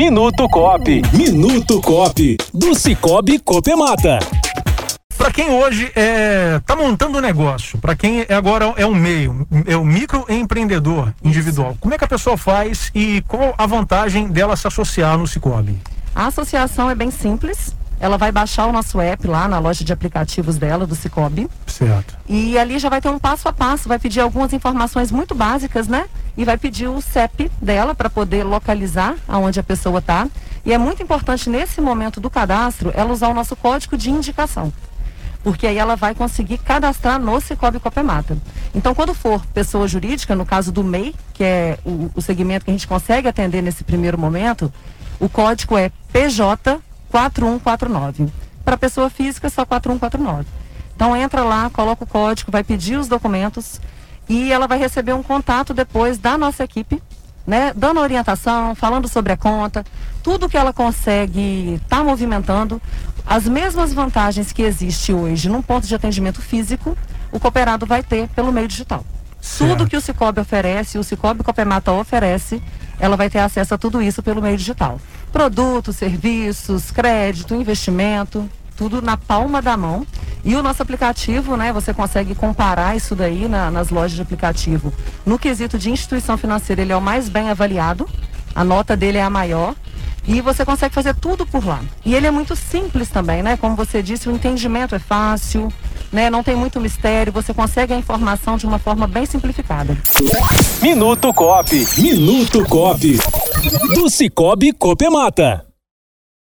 Minuto Cop. Minuto Cop. Do Cicobi Copemata. Para quem hoje é, tá montando um negócio, para quem é agora é um meio, é o um microempreendedor individual, como é que a pessoa faz e qual a vantagem dela se associar no Cicobi? A associação é bem simples. Ela vai baixar o nosso app lá na loja de aplicativos dela, do Cicobi. Certo. E ali já vai ter um passo a passo, vai pedir algumas informações muito básicas, né? E vai pedir o CEP dela para poder localizar aonde a pessoa está. E é muito importante nesse momento do cadastro ela usar o nosso código de indicação porque aí ela vai conseguir cadastrar no Cicobi Copemata. Então, quando for pessoa jurídica, no caso do MEI, que é o, o segmento que a gente consegue atender nesse primeiro momento, o código é PJ 4149. Para pessoa física, só 4149. Então, entra lá, coloca o código, vai pedir os documentos e ela vai receber um contato depois da nossa equipe né, dando orientação, falando sobre a conta, tudo que ela consegue estar tá movimentando, as mesmas vantagens que existe hoje num ponto de atendimento físico, o cooperado vai ter pelo meio digital. Certo. Tudo que o Cicobi oferece, o Cicobi Copemata oferece, ela vai ter acesso a tudo isso pelo meio digital. Produtos, serviços, crédito, investimento, tudo na palma da mão. E o nosso aplicativo, né, você consegue comparar isso daí na, nas lojas de aplicativo. No quesito de instituição financeira, ele é o mais bem avaliado, a nota dele é a maior. E você consegue fazer tudo por lá. E ele é muito simples também, né? Como você disse, o entendimento é fácil, né? Não tem muito mistério, você consegue a informação de uma forma bem simplificada. Minuto Cop. Minuto Cop. Do Cicobi Copemata.